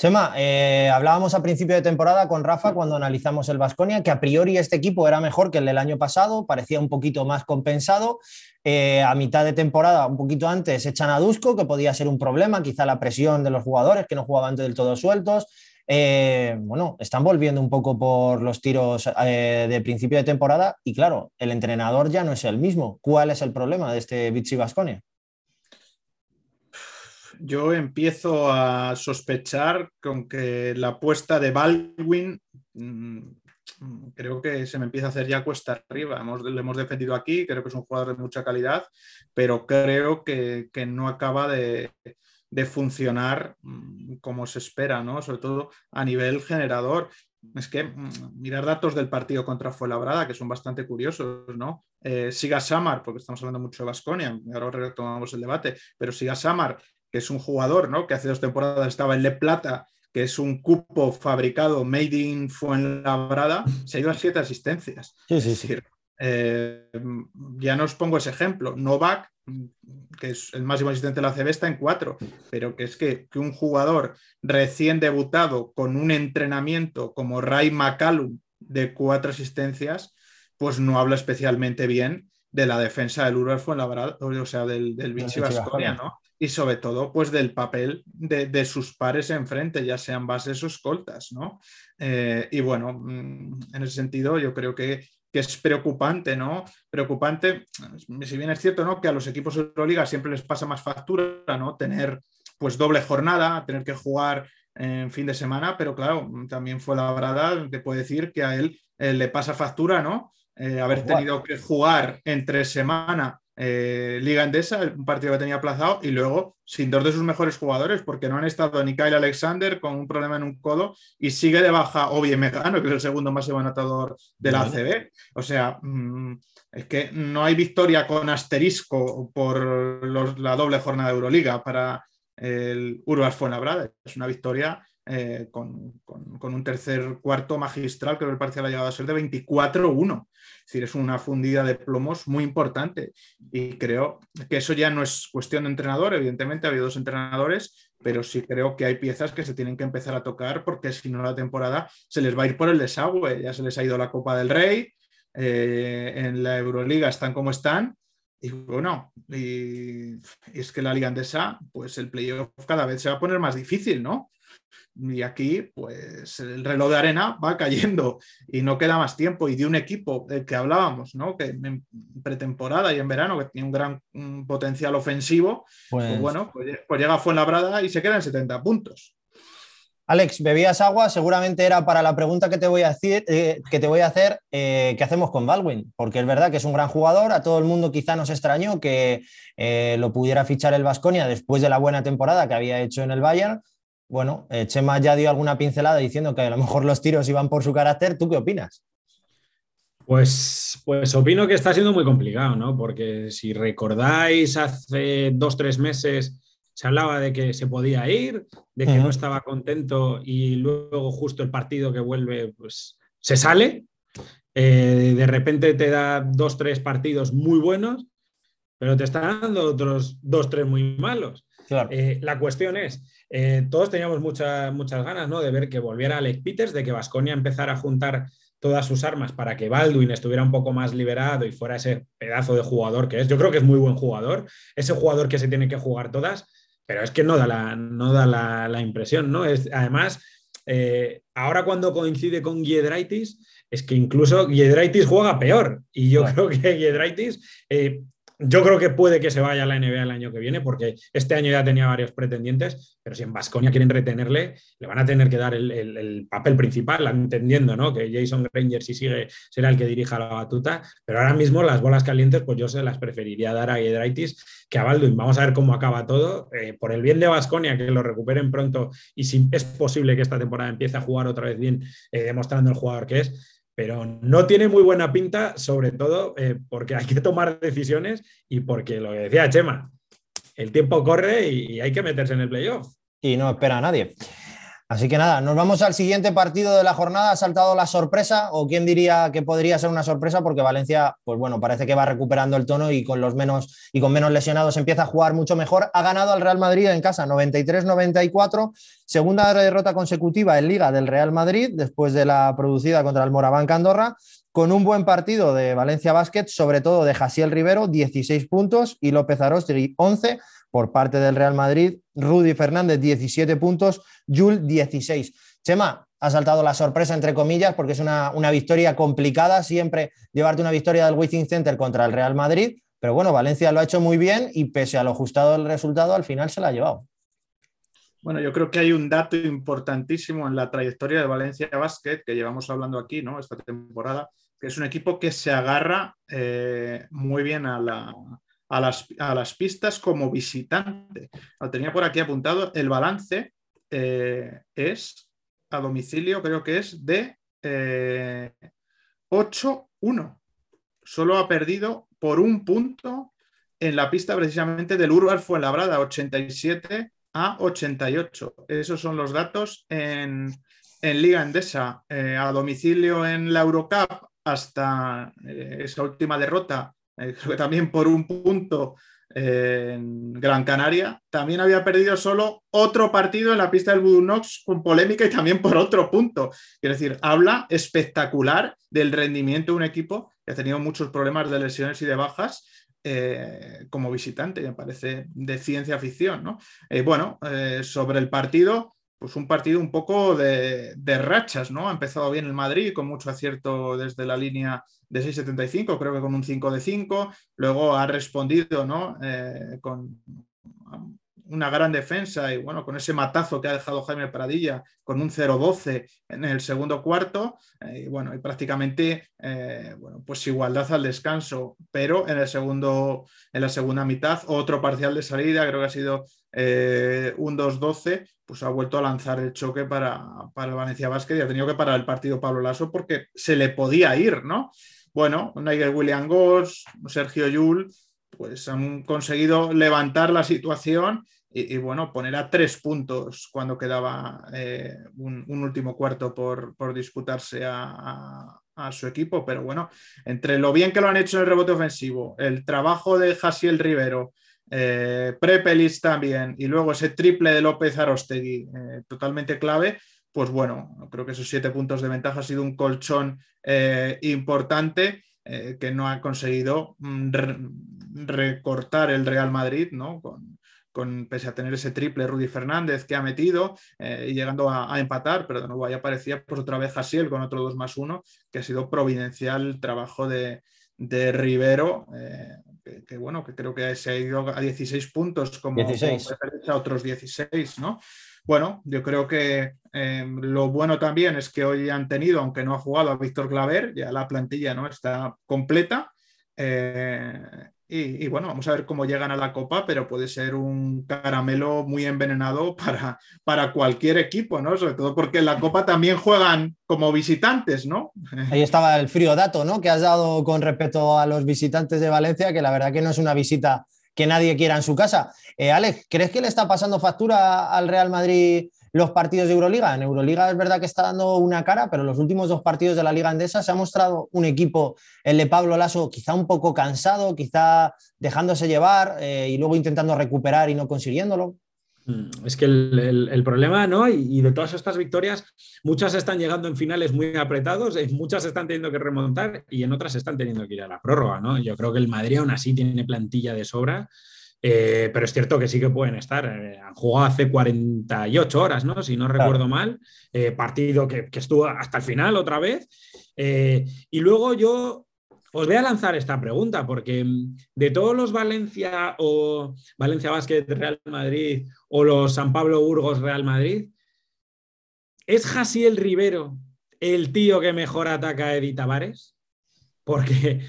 Chema, eh, hablábamos a principio de temporada con Rafa cuando analizamos el Vasconia, que a priori este equipo era mejor que el del año pasado, parecía un poquito más compensado. Eh, a mitad de temporada, un poquito antes, echan a Dusko, que podía ser un problema, quizá la presión de los jugadores que no jugaban del todo sueltos. Eh, bueno, están volviendo un poco por los tiros de principio de temporada y claro, el entrenador ya no es el mismo. ¿Cuál es el problema de este Vichy Vasconia? Yo empiezo a sospechar con que la apuesta de Baldwin mm, creo que se me empieza a hacer ya cuesta arriba. Hemos, lo hemos defendido aquí, creo que es un jugador de mucha calidad, pero creo que, no acaba de, funcionar mm, como se espera, ¿no? Sobre todo a nivel generador. es que mm, mirar datos del partido contra Fuenlabrada, que son bastante curiosos, ¿no? Eh, Siga Samar, porque estamos hablando mucho de Basconia, ahora retomamos el debate, pero Siga Samar, que es un jugador, ¿no? Que hace dos temporadas estaba en Le Plata, que es un cupo fabricado made in Fuenlabrada, se ha ido a siete asistencias. Sí, sí, sí. Eh, ya no os pongo ese ejemplo. Novak, que es el máximo asistente de la CB, está en cuatro, pero que es que, un jugador recién debutado con un entrenamiento como Ray McCallum de cuatro asistencias, pues no habla especialmente bien de la defensa del Uruguay Fuenlabrada, o sea, del, del Vichy Vasconia, ¿no? Y sobre todo, pues del papel de, sus pares enfrente, ya sean bases o escoltas, ¿no? Eh, y bueno, mm, en ese sentido, yo creo que que es preocupante, ¿no? Preocupante, si bien es cierto, ¿no? Que a los equipos de Euroliga siempre les pasa más factura, ¿no? Tener pues doble jornada, tener que jugar en fin de semana, pero claro, también fue la verdad, te puede decir que a él eh, le pasa factura, ¿no? Eh, haber tenido que jugar entre semana eh, Liga Endesa, un partido que tenía aplazado, y luego sin dos de sus mejores jugadores, porque no han estado ni Kyle Alexander con un problema en un codo y sigue de baja Obie Megano, que es el segundo más anotador de la ACB. O sea, mm, es que no hay victoria con asterisco por la doble jornada de Euroliga para el Uruguay Fuenlabrada. Es una victoria eh, con, un tercer cuarto magistral, que el parcial ha llegado a ser de 24-1. Es decir, es una fundida de plomos muy importante. Y creo que eso ya no es cuestión de entrenador, evidentemente ha habido dos entrenadores, pero sí creo que hay piezas que se tienen que empezar a tocar porque si no la temporada se les va a ir por el desagüe. Ya se les ha ido la Copa del Rey, eh, en la Euroliga están como están. Y bueno, y, es que la Liga Andesa, pues el playoff cada vez se va a poner más difícil, ¿no? Y aquí, pues el reloj de arena va cayendo y no queda más tiempo. Y de un equipo del que hablábamos, ¿no? Que en pretemporada y en verano, que tiene un gran potencial ofensivo, pues, pues bueno, pues, pues, llega a Fuenlabrada y se queda en 70 puntos. Alex, bebías agua, seguramente era para la pregunta que te voy a, decir, eh, que te voy a hacer, eh, ¿qué hacemos con Baldwin? Porque es verdad que es un gran jugador, a todo el mundo quizá nos extrañó que eh, lo pudiera fichar el Vasconia después de la buena temporada que había hecho en el Bayern, bueno, eh, Chema ya dio alguna pincelada diciendo que a lo mejor los tiros iban por su carácter. ¿Tú qué opinas? Pues, pues opino que está siendo muy complicado, ¿no? Porque si recordáis, hace dos, tres meses se hablaba de que se podía ir, de que no estaba contento y luego justo el partido que vuelve, pues se sale. Eh, de repente te da dos, tres partidos muy buenos, pero te está dando otros dos, tres muy malos. Eh, la cuestión es, eh, todos teníamos muchas ganas ¿no? de ver que volviera Alec Peters, de que Vasconia empezara a juntar todas sus armas para que Baldwin estuviera un poco más liberado y fuera ese pedazo de jugador que es. Yo creo que es muy buen jugador, ese jugador que se tiene que jugar todas, pero es que no da la, no da la, impresión, ¿no? Es, además, eh, ahora cuando coincide con Giedraitis, es que incluso Giedraitis juega peor. Y yo creo que Giedraitis yo creo que puede que se vaya a la NBA el año que viene, porque este año ya tenía varios pretendientes, pero si en Vasconia quieren retenerle, le van a tener que dar el, papel principal, entendiendo ¿no? que Jason Granger, si sigue, será el que dirija la batuta, pero ahora mismo las bolas calientes, pues yo se las preferiría dar a Hiedraitis que a Baldwin. Vamos a ver cómo acaba todo. Eh, por el bien de Vasconia, que lo recuperen pronto y si es posible que esta temporada empiece a jugar otra vez bien, eh, demostrando el jugador que es pero no tiene muy buena pinta, sobre todo eh, porque hay que tomar decisiones y porque lo que decía Chema, el tiempo corre y hay que meterse en el playoff. Y no espera a nadie. Así que nada, nos vamos al siguiente partido de la jornada. Ha saltado la sorpresa, o quién diría que podría ser una sorpresa, porque Valencia, pues bueno, parece que va recuperando el tono y con los menos y con menos lesionados empieza a jugar mucho mejor. Ha ganado al Real Madrid en casa 93-94, segunda derrota consecutiva en Liga del Real Madrid, después de la producida contra el Moraván Andorra, con un buen partido de Valencia Basket, sobre todo de Jasiel Rivero, 16 puntos, y López Arostegui, 11 por parte del Real Madrid. Rudy Fernández, 17 puntos. Jul, 16. Chema, ha saltado la sorpresa, entre comillas, porque es una, victoria complicada siempre llevarte una victoria del Wizzing Center contra el Real Madrid. Pero bueno, Valencia lo ha hecho muy bien y pese a lo ajustado del resultado, al final se la ha llevado. Bueno, yo creo que hay un dato importantísimo en la trayectoria de Valencia Basket, que llevamos hablando aquí, ¿no? Esta temporada, que es un equipo que se agarra eh, muy bien a la, a las, pistas como visitante. Lo tenía por aquí apuntado, el balance eh, es a domicilio, creo que es de 8-1. Eh, Solo ha perdido por un punto en la pista precisamente del Urbar Fuenlabrada, 87 a 88. Esos son los datos en, Liga Endesa. Eh, a domicilio en la Eurocup hasta eh, esa última derrota, creo que también por un punto en Gran Canaria, también había perdido solo otro partido en la pista del Budunox con polémica y también por otro punto. Es decir, habla espectacular del rendimiento de un equipo que ha tenido muchos problemas de lesiones y de bajas. Eh, como visitante, me parece de ciencia ficción. ¿no? Eh, bueno, eh, sobre el partido, pues un partido un poco de, rachas, ¿no? Ha empezado bien el Madrid con mucho acierto desde la línea de 6.75, creo que con un 5 de 5, luego ha respondido, ¿no? Eh, con una gran defensa y bueno, con ese matazo que ha dejado Jaime Pradilla con un 0-12 en el segundo cuarto, eh, y bueno, y prácticamente eh, bueno, pues igualdad al descanso, pero en el segundo, en la segunda mitad, otro parcial de salida, creo que ha sido eh, un 2-12, pues ha vuelto a lanzar el choque para, para Valencia Basket y ha tenido que parar el partido Pablo Lasso porque se le podía ir, ¿no? Bueno, Nigel William Goss, Sergio Yul, pues han conseguido levantar la situación y, bueno, poner a tres puntos cuando quedaba eh, un, último cuarto por, disputarse a, su equipo. Pero bueno, entre lo bien que lo han hecho en el rebote ofensivo, el trabajo de Jasiel Rivero, eh, Prepelis también, y luego ese triple de López Arostegui, eh, totalmente clave, pues bueno, creo que esos siete puntos de ventaja ha sido un colchón importante que no ha conseguido mm, recortar el Real Madrid, ¿no? Con, con, pese a tener ese triple Rudy Fernández que ha metido eh, y llegando a, empatar, pero de nuevo ahí aparecía pues otra vez Jasiel con otro 2 más 1, que ha sido providencial trabajo de, de Rivero, eh, que, bueno, que creo que se ha ido a 16 puntos como, 16. a otros 16, ¿no? Bueno, yo creo que eh, lo bueno también es que hoy han tenido, aunque no ha jugado a Víctor Claver, ya la plantilla no está completa. Y, bueno, vamos a ver cómo llegan a la Copa, pero puede ser un caramelo muy envenenado para, para cualquier equipo, ¿no? Sobre todo porque en la Copa también juegan como visitantes, ¿no? Ahí estaba el frío dato, ¿no? Que has dado con respecto a los visitantes de Valencia, que la verdad que no es una visita que nadie quiera en su casa. Eh, Alex, ¿crees que le está pasando factura al Real Madrid los partidos de Euroliga. En Euroliga es verdad que está dando una cara, pero los últimos dos partidos de la Liga Andesa se ha mostrado un equipo, el de Pablo Lasso, quizá un poco cansado, quizá dejándose llevar eh, y luego intentando recuperar y no consiguiéndolo. Mm, es que el, problema, ¿no? Y, de todas estas victorias, muchas están llegando en finales muy apretados, muchas están teniendo que remontar y en otras están teniendo que ir a la prórroga, ¿no? Yo creo que el Madrid aún así tiene plantilla de sobra eh, pero es cierto que sí que pueden estar. Eh, han jugado hace 48 horas, ¿no? Si no recuerdo mal. Eh, partido que, estuvo hasta el final otra vez. y luego yo os voy a lanzar esta pregunta, porque mm, de todos los Valencia o Valencia Basket Real Madrid o los San Pablo Burgos Real Madrid, ¿es Jasiel Rivero el tío que mejor ataca a Eddie Tavares? Porque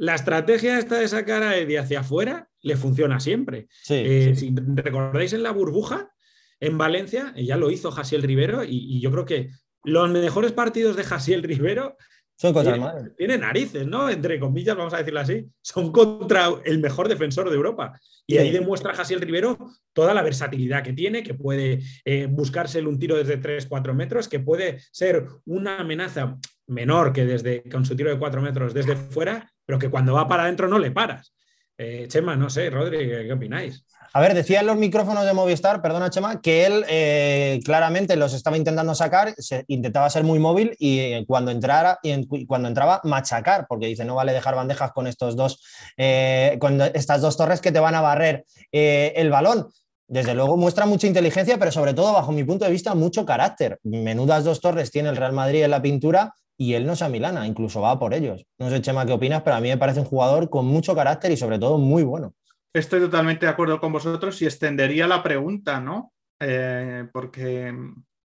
la estrategia esta de sacar a Eddie hacia afuera le funciona siempre. Eh, si recordáis en la burbuja, en Valencia, ya lo hizo Jasiel Rivero y, yo creo que los mejores partidos de Jasiel Rivero son contra tienen, tiene narices, ¿no? Entre comillas, vamos a decirlo así, son contra el mejor defensor de Europa. Y ahí demuestra Jasiel Rivero toda la versatilidad que tiene, que puede eh, buscárselo un tiro desde 3-4 metros, que puede ser una amenaza menor que desde con su tiro de 4 metros desde fuera, pero que cuando va para adentro no le paras. Eh, Chema, no sé, Rodri, ¿qué, opináis? A ver, decía en los micrófonos de Movistar, perdona Chema, que él eh, claramente los estaba intentando sacar, intentaba ser muy móvil y eh, cuando, entrara, y cuando entraba machacar, porque dice, no vale dejar bandejas con, estos dos, con estas dos torres que te van a barrer el balón. Desde luego muestra mucha inteligencia, pero sobre todo, bajo mi punto de vista, mucho carácter. Menudas dos torres tiene el Real Madrid en la pintura y él no a Milana, incluso va por ellos. No sé, Chema, qué opinas, pero a mí me parece un jugador con mucho carácter y sobre todo muy bueno. Estoy totalmente de acuerdo con vosotros y extendería la pregunta, ¿no? Eh, porque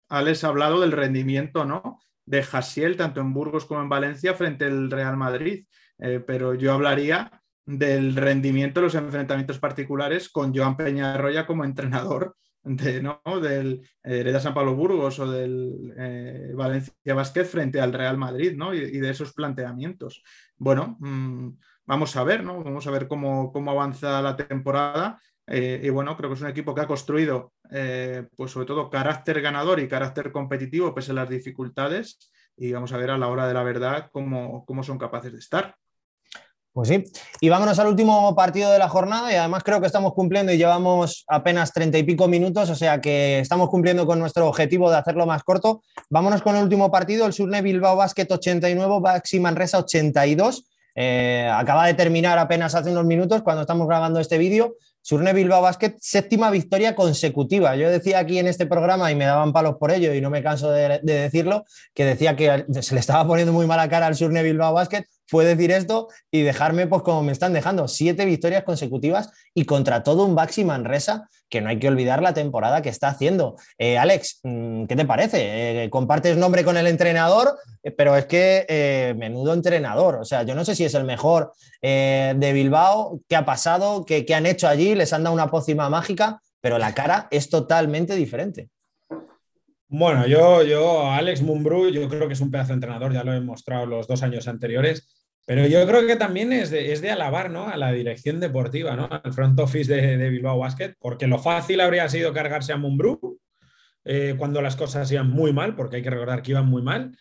Alex ha hablado del rendimiento, ¿no? De Jasiel, tanto en Burgos como en Valencia, frente al Real Madrid. Eh, pero yo hablaría del rendimiento de los enfrentamientos particulares con Joan Peñarroya como entrenador del Hereda San Pablo Burgos o del Valencia Basket frente al Real Madrid ¿no? y, de esos planteamientos. Bueno, mm, vamos a ver, ¿no? Vamos a ver cómo, cómo avanza la temporada. y bueno, creo que es un equipo que ha construido, pues sobre todo, carácter ganador y carácter competitivo pese a las dificultades. Y vamos a ver a la hora de la verdad cómo, cómo son capaces de estar. Pues sí, y vámonos al último partido de la jornada y además creo que estamos cumpliendo y llevamos apenas treinta y pico minutos, o sea que estamos cumpliendo con nuestro objetivo de hacerlo más corto. Vámonos con el último partido, el Surne Bilbao Basket 89, Baxi Manresa 82. Eh, acaba de terminar apenas hace unos minutos cuando estamos grabando este vídeo. Surne Bilbao Basket, séptima victoria consecutiva. Yo decía aquí en este programa, y me daban palos por ello, y no me canso de, de decirlo, que decía que se le estaba poniendo muy mala cara al Surne Bilbao Basket fue decir esto y dejarme pues como me están dejando, siete victorias consecutivas y contra todo un Baxi Manresa que no hay que olvidar la temporada que está haciendo. Eh, Alex, mm, ¿qué te parece? Eh, compartes nombre con el entrenador, eh, pero es que menudo entrenador, o sea, yo no sé si es el mejor de Bilbao, qué ha pasado, qué, han hecho allí, les han dado una pócima mágica, pero la cara es totalmente diferente. Bueno, yo, yo, Alex Mumbrú, yo creo que es un pedazo de entrenador, ya lo he mostrado los dos años anteriores. Pero yo creo que también es de, es de alabar ¿no? a la dirección deportiva, ¿no? al front office de, Bilbao Basket, porque lo fácil habría sido cargarse a Mumbrú eh, cuando las cosas iban muy mal, porque hay que recordar que iban muy mal.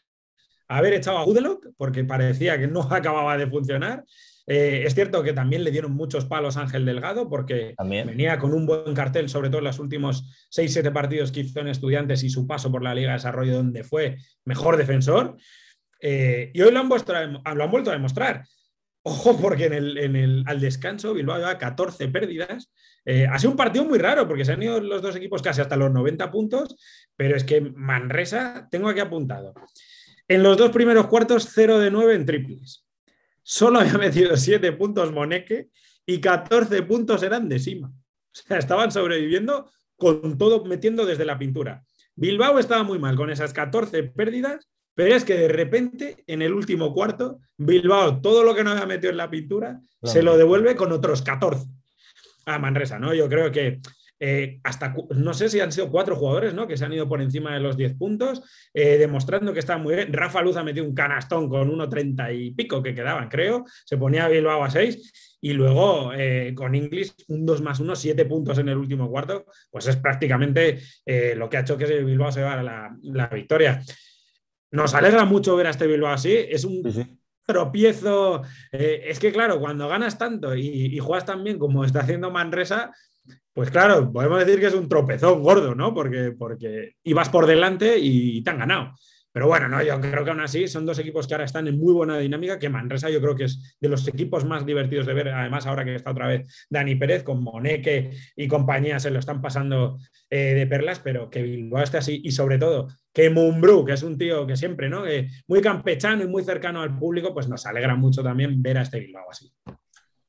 Haber echado a Gudelot, porque parecía que no acababa de funcionar. Eh, es cierto que también le dieron muchos palos a Ángel Delgado, porque venía con un buen cartel, sobre todo en los últimos 6-7 partidos que hizo en Estudiantes y su paso por la Liga de Desarrollo, donde fue mejor defensor. Eh, y hoy lo han, lo han, vuelto a demostrar. Ojo, porque en el, al descanso Bilbao lleva 14 pérdidas. Eh, ha sido un partido muy raro porque se han ido los dos equipos casi hasta los 90 puntos, pero es que Manresa, tengo aquí apuntado, en los dos primeros cuartos 0 de 9 en triples. Solo había metido 7 puntos Moneque y 14 puntos eran de Sima. O sea, estaban sobreviviendo con todo metiendo desde la pintura. Bilbao estaba muy mal con esas 14 pérdidas pero es que de repente, en el último cuarto, Bilbao, todo lo que no había metido en la pintura, se lo devuelve con otros 14 a Manresa, ¿no? Yo creo que eh, hasta, no sé si han sido cuatro jugadores, ¿no? Que se han ido por encima de los 10 puntos, eh, demostrando que está muy bien. Rafa Luz ha metido un canastón con 1.30 y pico que quedaban, creo. Se ponía Bilbao a 6 y luego eh, con Inglis un 2 más 1, 7 puntos en el último cuarto, pues es prácticamente lo que ha hecho que Bilbao se llevara la, la victoria. Nos alegra mucho ver a este Bilbao así. Es un tropiezo. Eh, es que, claro, cuando ganas tanto y, juegas tan bien como está haciendo Manresa, pues claro, podemos decir que es un tropezón gordo, ¿no? Porque, porque ibas por delante y te han ganado. Pero bueno, no, yo creo que aún así son dos equipos que ahora están en muy buena dinámica, que Manresa yo creo que es de los equipos más divertidos de ver, además ahora que está otra vez Dani Pérez con Moneque y compañía se lo están pasando eh, de perlas, pero que Bilbao esté así y sobre todo que Mumbrú, que es un tío que siempre, ¿no? muy campechano y muy cercano al público, pues nos alegra mucho también ver a este Bilbao así.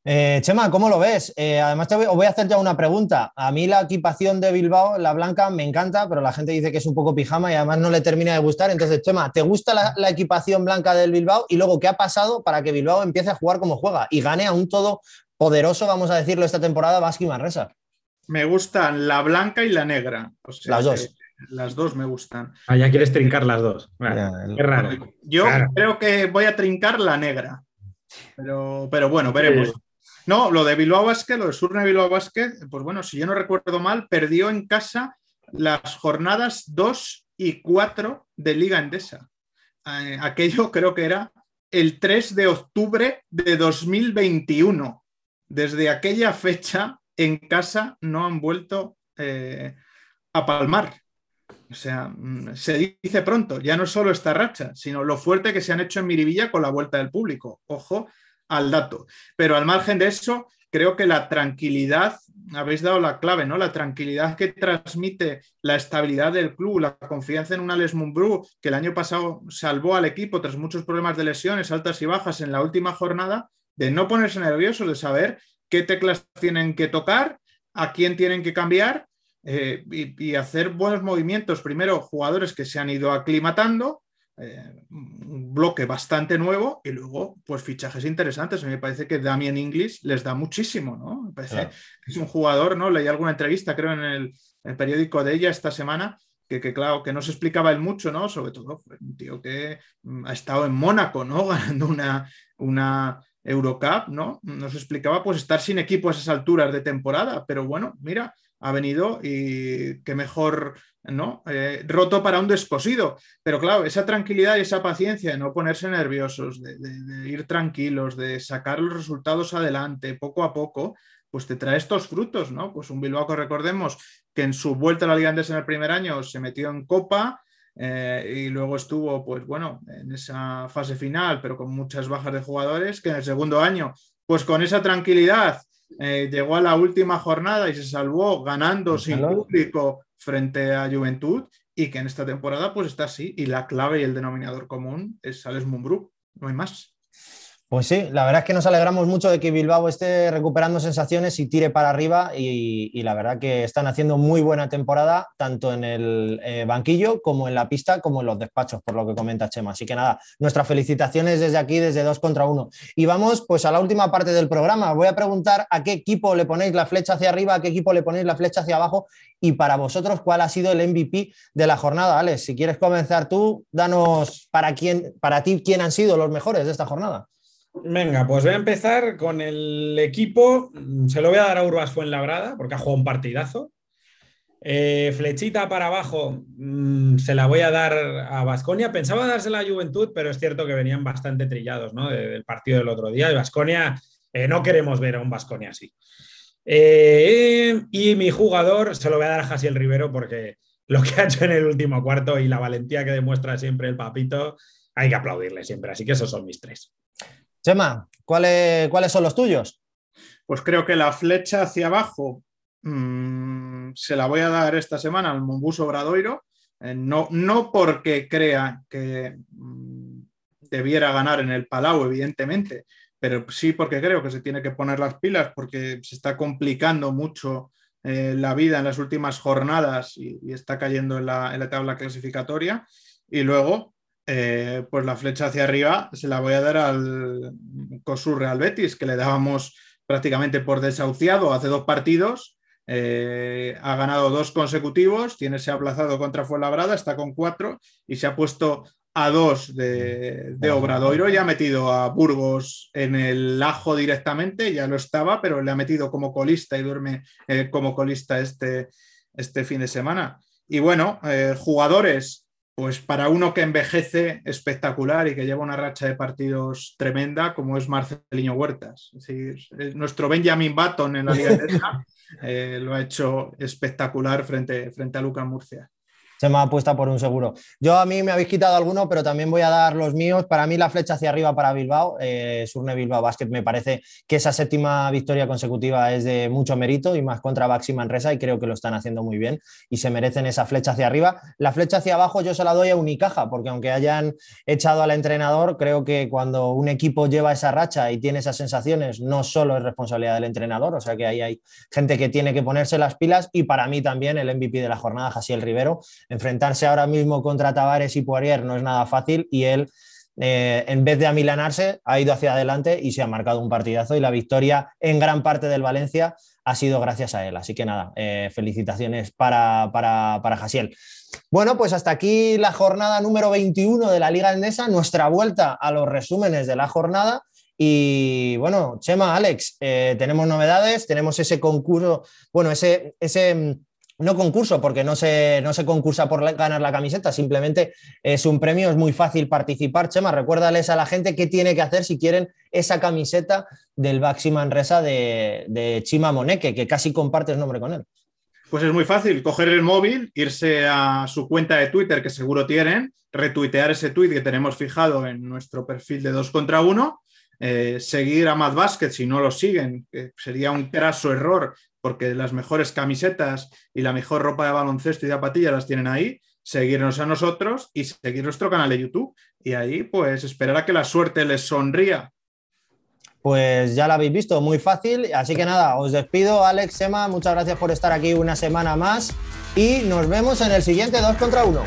Eh, Chema, ¿cómo lo ves? Eh, además, te voy, os voy a hacer ya una pregunta. A mí la equipación de Bilbao, la blanca, me encanta, pero la gente dice que es un poco pijama y además no le termina de gustar. Entonces, Chema, ¿te gusta la, equipación blanca del Bilbao? Y luego, ¿qué ha pasado para que Bilbao empiece a jugar como juega y gane a un todo poderoso, vamos a decirlo, esta temporada, Basque y Manresa? Me gustan la blanca y la negra. las dos. Las dos me gustan. Ah, ya quieres trincar las dos. qué raro. Yo creo que voy a trincar la negra. Pero, pero bueno, veremos. No, lo de Bilbao Basket, lo de Surne Bilbao Basket, pues bueno, si yo no recuerdo mal, perdió en casa las jornadas 2 y 4 de Liga Endesa. Eh, aquello creo que era el 3 de octubre de 2021. Desde aquella fecha en casa no han vuelto eh, a palmar. O sea, mm, se dice pronto, ya no solo esta racha, sino lo fuerte que se han hecho en Miribilla con la vuelta del público. Ojo, al dato. Pero al margen de eso, creo que la tranquilidad, habéis dado la clave, ¿no? La tranquilidad que transmite la estabilidad del club, la confianza en un Alex Mumbrú, que el año pasado salvó al equipo tras muchos problemas de lesiones, altas y bajas en la última jornada, de no ponerse nerviosos, de saber qué teclas tienen que tocar, a quién tienen que cambiar eh, y, hacer buenos movimientos. Primero, jugadores que se han ido aclimatando eh, un bloque bastante nuevo y luego, pues fichajes interesantes. A mí me parece que Damien Inglis les da muchísimo, ¿no? Me parece que es un jugador, ¿no? Leí alguna entrevista, creo, en el, periódico de ella esta semana, que, claro, que no se explicaba él mucho, ¿no? Sobre todo, un tío que mm, ha estado en Mónaco, ¿no? Ganando una, una Eurocup, ¿no? No se explicaba pues estar sin equipo a esas alturas de temporada, pero bueno, mira, ha venido y qué mejor, ¿no? Eh, roto para un descosido. Pero claro, esa tranquilidad y esa paciencia de no ponerse nerviosos, de, ir tranquilos, de sacar los resultados adelante poco a poco, pues te trae estos frutos, ¿no? Pues un Bilbao que recordemos que en su vuelta a la Liga Andes en el primer año se metió en Copa, eh, y luego estuvo, pues bueno, en esa fase final, pero con muchas bajas de jugadores, que en el segundo año, pues con esa tranquilidad eh, llegó a la última jornada y se salvó ganando sin público frente a Juventud y que en esta temporada pues está así y la clave y el denominador común es Alex Mumbrú, no hay más. Pues sí, la verdad es que nos alegramos mucho de que Bilbao esté recuperando sensaciones y tire para arriba y, la verdad que están haciendo muy buena temporada tanto en el eh, banquillo como en la pista como en los despachos, por lo que comenta Chema. Así que nada, nuestras felicitaciones desde aquí, desde dos contra uno. Y vamos pues a la última parte del programa. Voy a preguntar a qué equipo le ponéis la flecha hacia arriba, a qué equipo le ponéis la flecha hacia abajo y para vosotros cuál ha sido el MVP de la jornada. Alex, si quieres comenzar tú, danos para, quién, para ti quién han sido los mejores de esta jornada. Venga, pues voy a empezar con el equipo. Se lo voy a dar a Urbas Fuenlabrada porque ha jugado un partidazo. Eh, flechita para abajo, mm, se la voy a dar a Vasconia. Pensaba dársela a Juventud, pero es cierto que venían bastante trillados ¿no? del partido del otro día. Y Vasconia, eh, no queremos ver a un Vasconia así. Eh, y mi jugador se lo voy a dar a Jasiel Rivero porque lo que ha hecho en el último cuarto y la valentía que demuestra siempre el papito, hay que aplaudirle siempre. Así que esos son mis tres. Chema, ¿cuáles, ¿cuáles son los tuyos? Pues creo que la flecha hacia abajo mm, se la voy a dar esta semana al Mombuso Obradoiro. Eh, no, no, porque crea que mm, debiera ganar en el Palau, evidentemente, pero sí porque creo que se tiene que poner las pilas porque se está complicando mucho eh, la vida en las últimas jornadas y, está cayendo en la, en la, tabla clasificatoria. Y luego, eh, pues la flecha hacia arriba se la voy a dar al COSUR Real Betis, que le dábamos prácticamente por desahuciado hace dos partidos. Eh, ha ganado dos consecutivos, tiene ese aplazado contra Fuenlabrada, está con cuatro y se ha puesto a dos de, de Obradoiro y ha metido a Burgos en el ajo directamente, ya lo estaba, pero le ha metido como colista y duerme eh, como colista este, este fin de semana. Y bueno, jugadores pues para uno que envejece espectacular y que lleva una racha de partidos tremenda, como es Marcelino Huertas. Es decir, nuestro Benjamin Button en la Liga de eh, lo ha hecho espectacular frente, frente a Lucas Murcia se me ha puesto por un seguro. Yo a mí me habéis quitado alguno, pero también voy a dar los míos. Para mí la flecha hacia arriba para Bilbao, eh, Surne Bilbao Basket, me parece que esa séptima victoria consecutiva es de mucho mérito y más contra Baxi Manresa y creo que lo están haciendo muy bien y se merecen esa flecha hacia arriba. La flecha hacia abajo yo se la doy a Unicaja, porque aunque hayan echado al entrenador, creo que cuando un equipo lleva esa racha y tiene esas sensaciones, no solo es responsabilidad del entrenador, o sea que ahí hay gente que tiene que ponerse las pilas y para mí también el MVP de la jornada, Jasiel Rivero, enfrentarse ahora mismo contra Tavares y Poirier no es nada fácil y él, eh, en vez de amilanarse, ha ido hacia adelante y se ha marcado un partidazo y la victoria en gran parte del Valencia ha sido gracias a él. Así que nada, eh, felicitaciones para, para, para Jasiel. Bueno, pues hasta aquí la jornada número 21 de la Liga Endesa, nuestra vuelta a los resúmenes de la jornada. Y bueno, Chema, Alex, eh, tenemos novedades, tenemos ese concurso, bueno, ese, ese no concurso, porque no se, no se concursa por ganar la camiseta, simplemente es un premio, es muy fácil participar. Chema, recuérdales a la gente qué tiene que hacer si quieren esa camiseta del Baxi Manresa de, Chima Moneque, que casi compartes nombre con él. Pues es muy fácil, coger el móvil, irse a su cuenta de Twitter, que seguro tienen, retuitear ese tweet que tenemos fijado en nuestro perfil de 2 contra 1, eh, seguir a Mad Basket si no lo siguen, que sería un craso error porque las mejores camisetas y la mejor ropa de baloncesto y de zapatillas las tienen ahí, seguirnos a nosotros y seguir nuestro canal de YouTube. Y ahí, pues, esperar a que la suerte les sonría. Pues ya lo habéis visto, muy fácil. Así que nada, os despido, Alex, Sema, muchas gracias por estar aquí una semana más y nos vemos en el siguiente 2 contra 1.